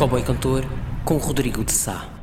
Cowboy Cantor com Rodrigo de Sá.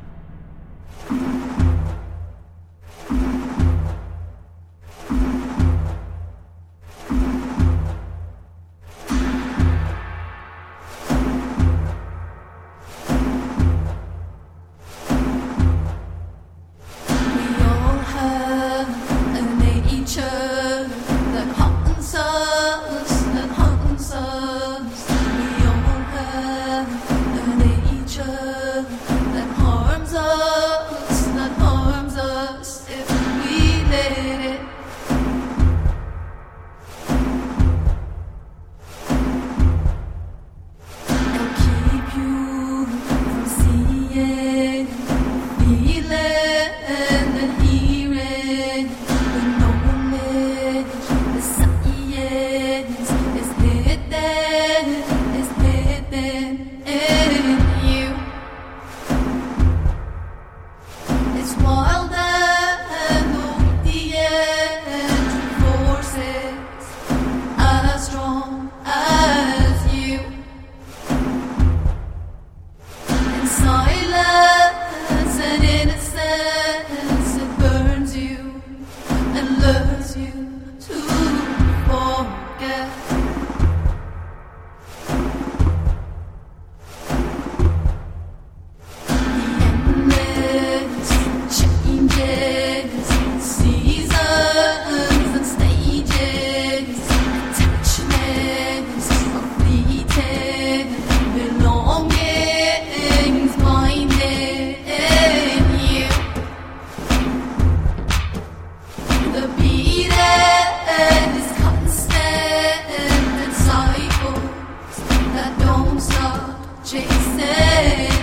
Hey.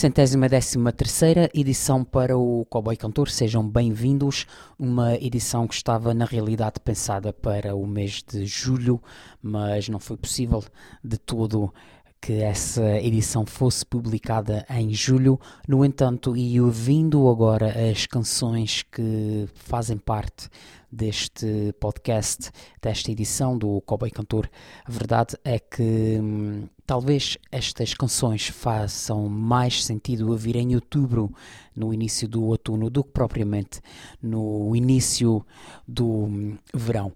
Tricentésima décima terceira edição para o Cowboy Cantor, sejam bem-vindos. Uma edição que estava na realidade pensada para o mês de julho, mas não foi possível de todo que essa edição fosse publicada em julho. No entanto, e ouvindo agora as canções que fazem parte deste podcast, desta edição do Cowboy Cantor, a verdade é que hum, talvez estas canções façam mais sentido ouvir em outubro, no início do outono, do que propriamente no início do hum, verão.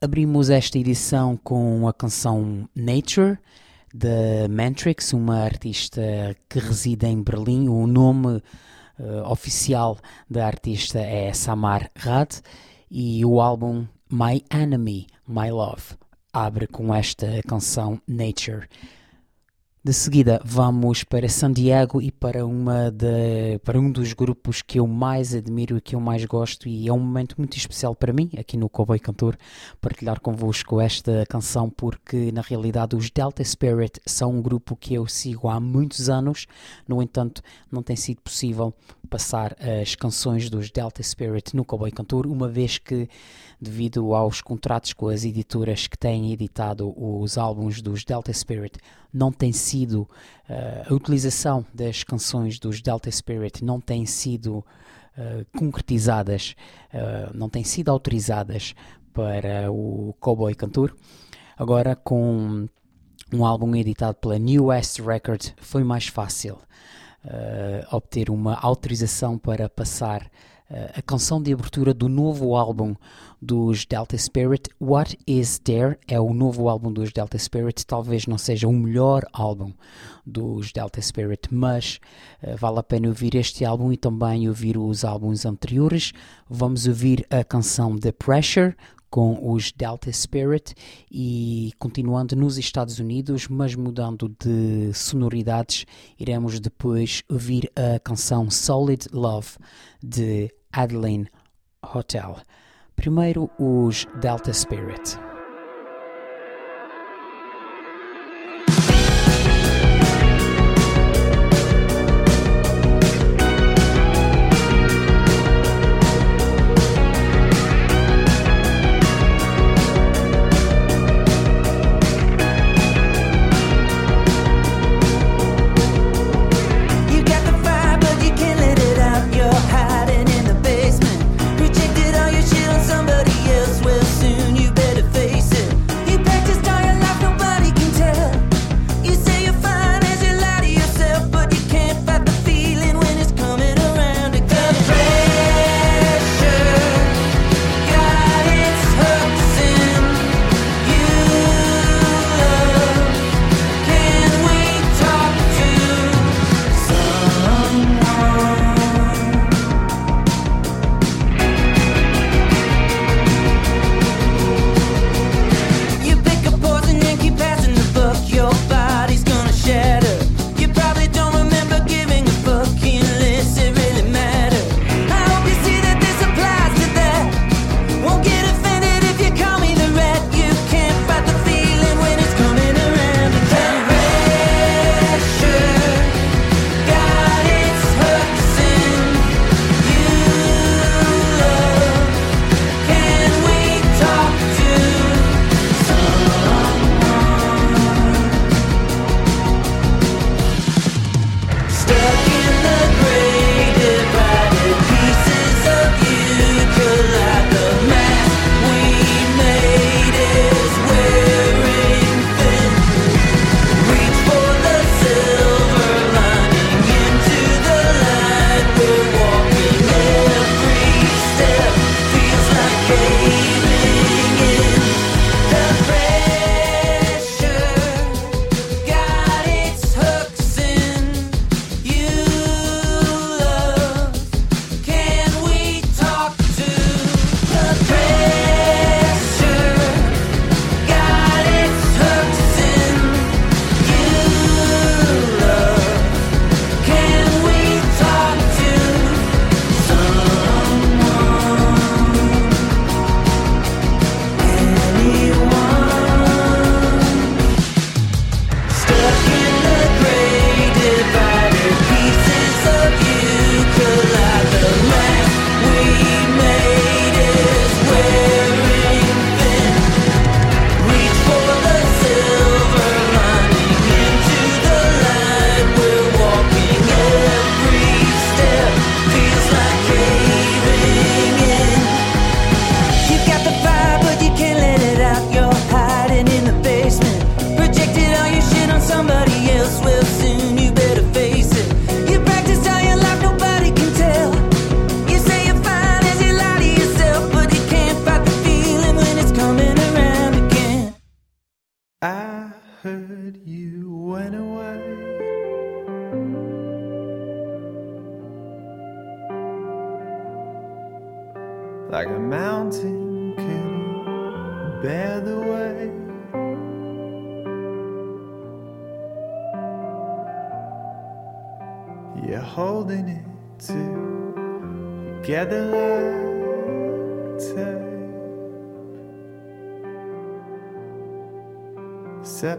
Abrimos esta edição com a canção Nature da Mantrix, uma artista que reside em Berlim. O nome uh, oficial da artista é Samar Rad e o álbum My Enemy, My Love abre com esta canção Nature. De seguida vamos para San Diego e para, uma de, para um dos grupos que eu mais admiro e que eu mais gosto e é um momento muito especial para mim, aqui no Cowboy Cantor, partilhar convosco esta canção porque na realidade os Delta Spirit são um grupo que eu sigo há muitos anos, no entanto não tem sido possível passar as canções dos Delta Spirit no Cowboy Cantor, uma vez que devido aos contratos com as editoras que têm editado os álbuns dos Delta Spirit, não tem sido uh, a utilização das canções dos Delta Spirit não tem sido uh, concretizadas, uh, não tem sido autorizadas para o Cowboy Cantor. Agora com um álbum editado pela New West Records foi mais fácil obter uma autorização para passar a canção de abertura do novo álbum dos Delta Spirit, What Is There, é o novo álbum dos Delta Spirit. Talvez não seja o melhor álbum dos Delta Spirit, mas uh, vale a pena ouvir este álbum e também ouvir os álbuns anteriores. Vamos ouvir a canção The Pressure com os Delta Spirit e continuando nos Estados Unidos, mas mudando de sonoridades, iremos depois ouvir a canção Solid Love de Adeline Hotel. Primeiro, os Delta Spirit.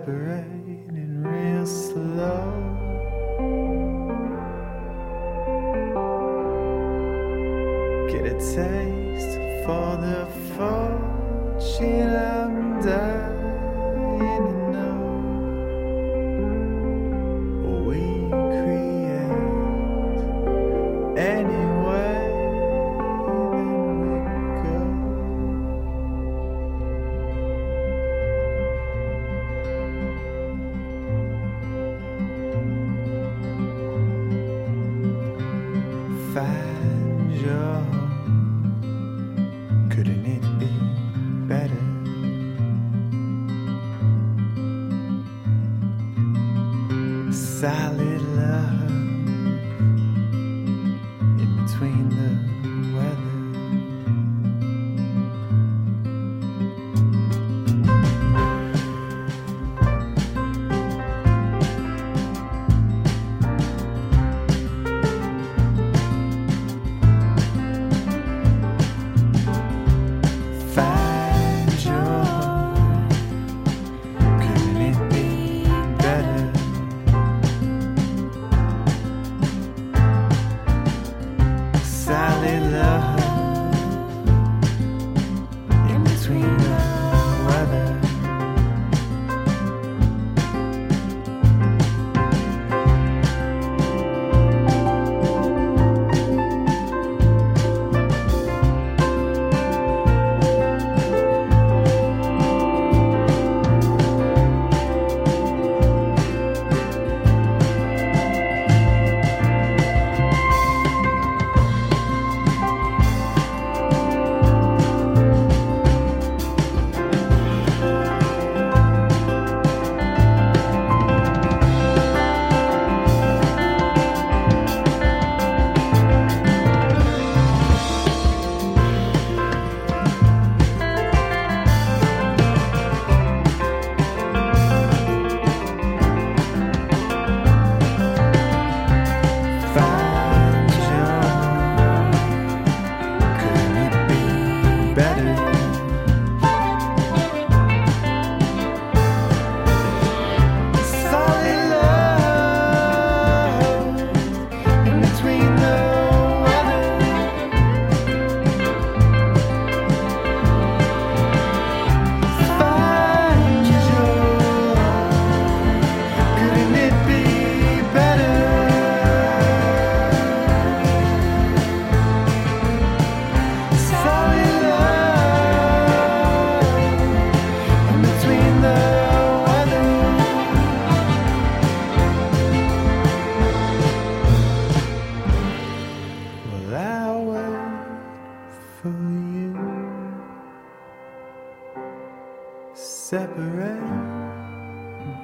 separating real slow. Get a taste for the fortune I'm dying to know.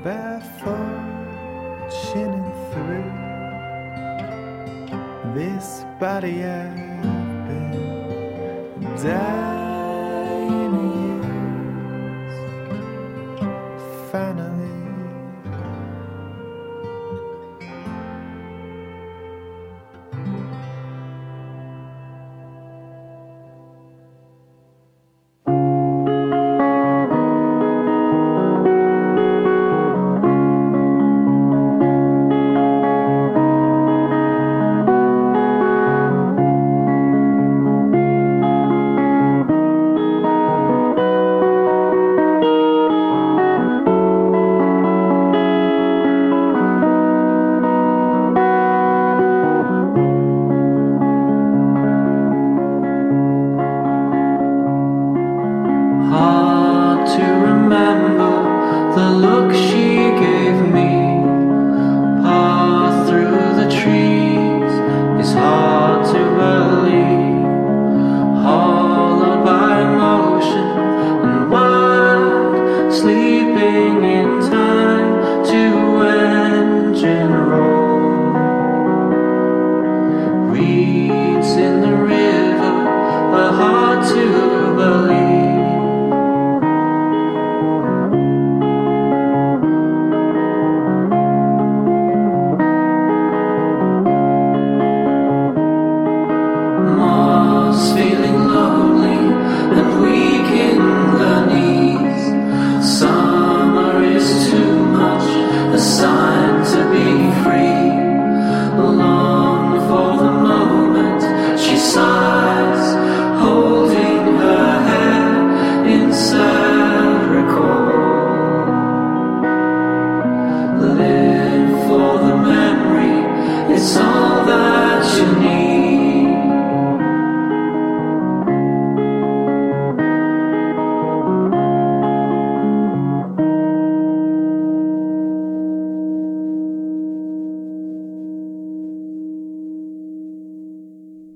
barefoot, chinning through this body I've been dying.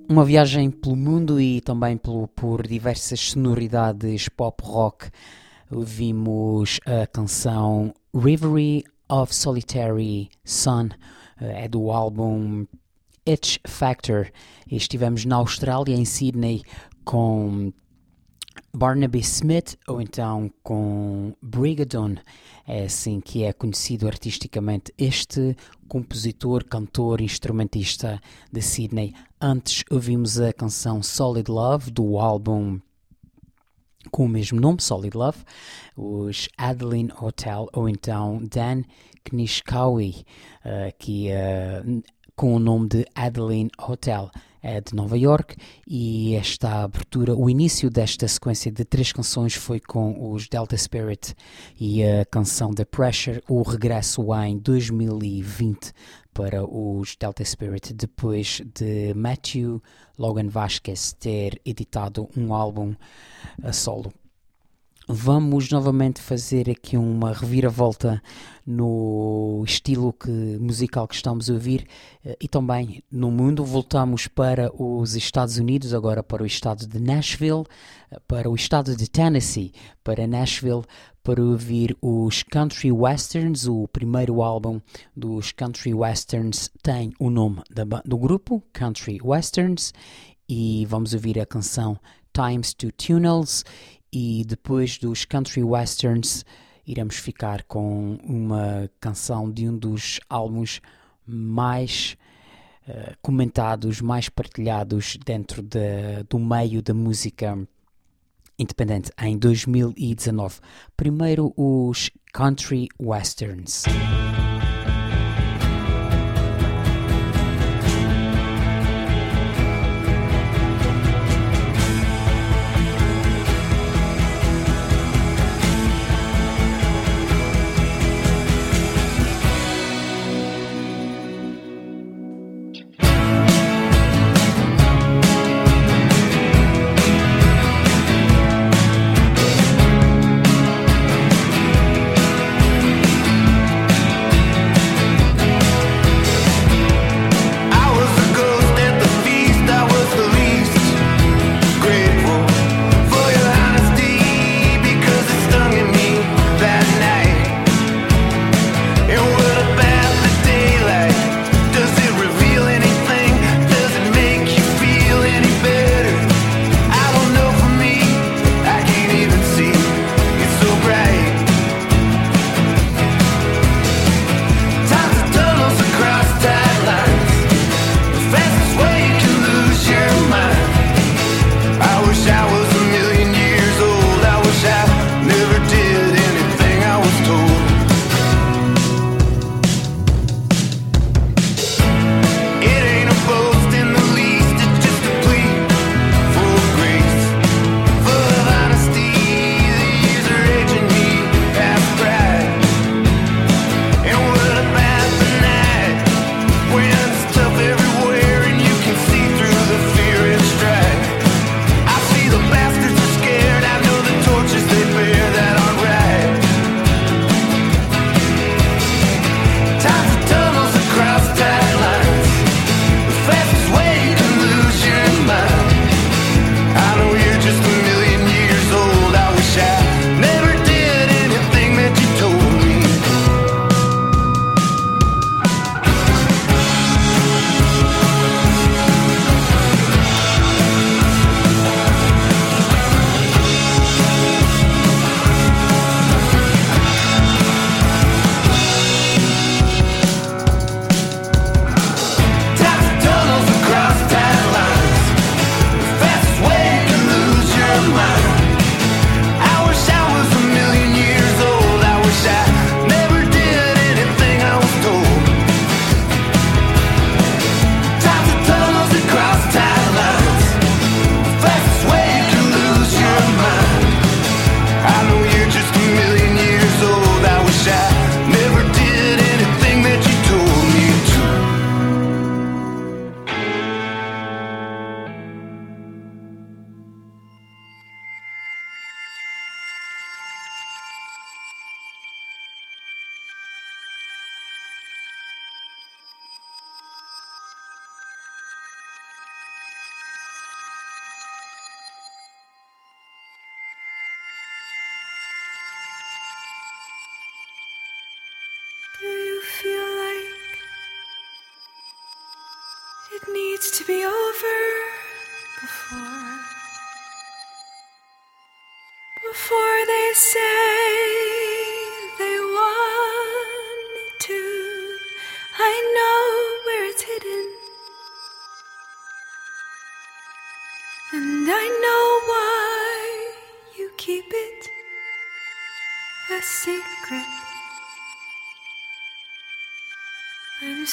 Uma viagem pelo mundo e também pelo, por diversas sonoridades pop rock. Vimos a canção Reverie of Solitary Sun, é do álbum Itch Factor. E estivemos na Austrália, em Sydney, com Barnaby Smith ou então com Brigadon, é assim que é conhecido artisticamente este compositor, cantor, instrumentista de Sydney. Antes ouvimos a canção Solid Love do álbum com o mesmo nome, Solid Love, os Adeline Hotel ou então Dan Knishkawi, eh, que eh, com o nome de Adeline Hotel é de Nova York e esta abertura, o início desta sequência de três canções foi com os Delta Spirit e a canção The Pressure, o regresso em 2020 para os Delta Spirit depois de Matthew Logan Vasquez ter editado um álbum a solo. Vamos novamente fazer aqui uma reviravolta no estilo que, musical que estamos a ouvir eh, e também no mundo. Voltamos para os Estados Unidos, agora para o estado de Nashville, eh, para o estado de Tennessee, para Nashville, para ouvir os Country Westerns. O primeiro álbum dos Country Westerns tem o nome do grupo, Country Westerns, e vamos ouvir a canção Times to Tunnels e depois dos country westerns iremos ficar com uma canção de um dos álbuns mais eh, comentados, mais partilhados dentro da- do meio da música independente em 2019. Primeiro os country westerns.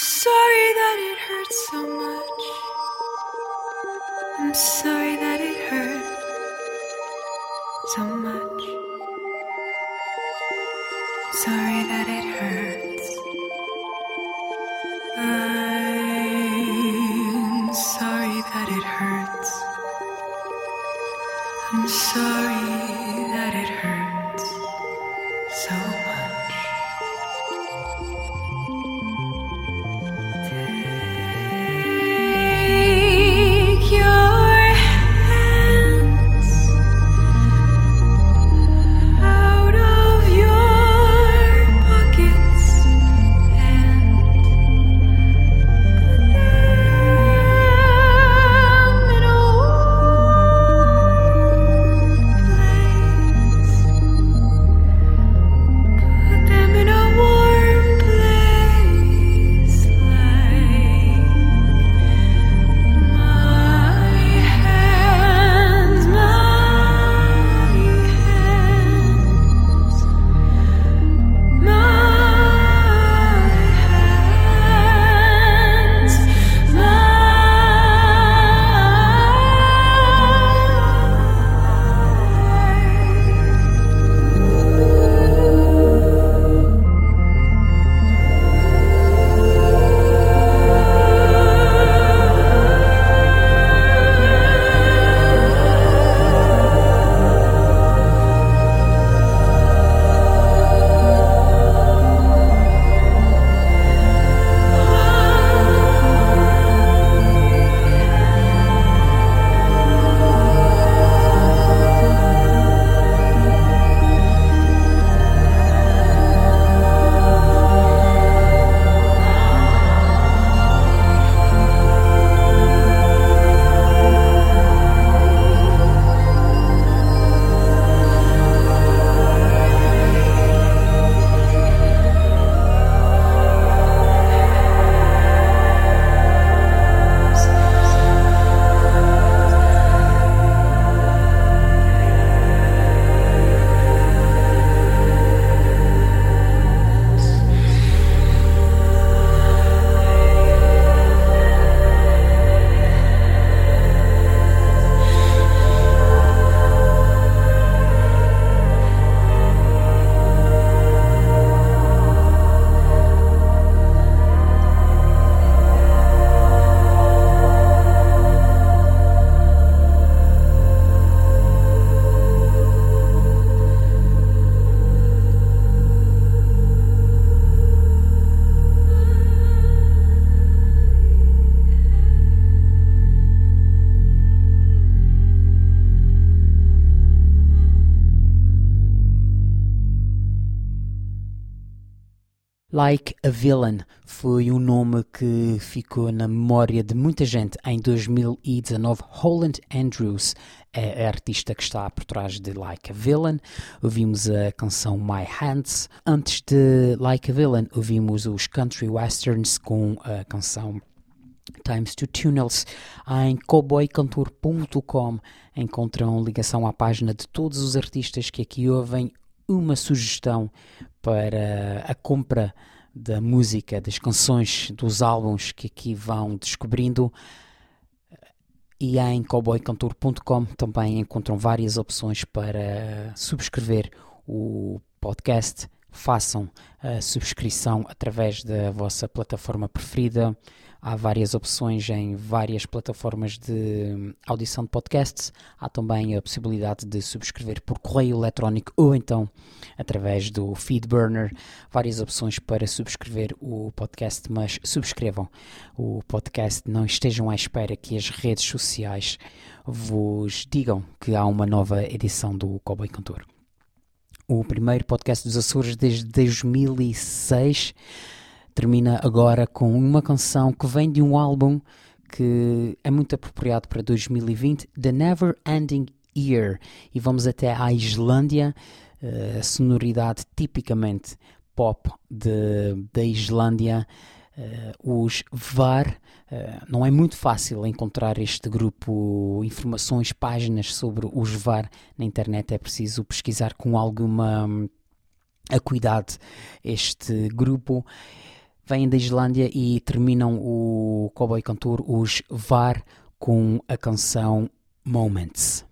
Sorry that it hurt so much. I'm sorry that it hurt so much. Sorry that it hurts. Like a Villain foi um nome que ficou na memória de muita gente em 2019. Holland Andrews é a artista que está por trás de Like a Villain. Ouvimos a canção My Hands. Antes de Like a Villain, ouvimos os Country Westerns com a canção Times to Tunnels em cowboycantor.com encontram ligação à página de todos os artistas que aqui ouvem uma sugestão para a compra da música, das canções, dos álbuns que aqui vão descobrindo. E em cowboycantor.com também encontram várias opções para subscrever o podcast. Façam a subscrição através da vossa plataforma preferida. Há várias opções em várias plataformas de audição de podcasts. Há também a possibilidade de subscrever por correio eletrónico ou então através do Feedburner. Várias opções para subscrever o podcast, mas subscrevam o podcast. Não estejam à espera que as redes sociais vos digam que há uma nova edição do Cowboy Cantor. O primeiro podcast dos Açores desde 2006 termina agora com uma canção que vem de um álbum que é muito apropriado para 2020, The Never Ending Year. E vamos até à Islândia, eh, a sonoridade tipicamente pop de, da Islândia. eh, os VAR, eh, não é muito fácil encontrar este grupo, informações, páginas sobre os VAR na internet, é preciso pesquisar com alguma hum, acuidade este grupo. Vêm da Islândia e terminam o Cowboy Cantor, os VAR, com a canção Moments.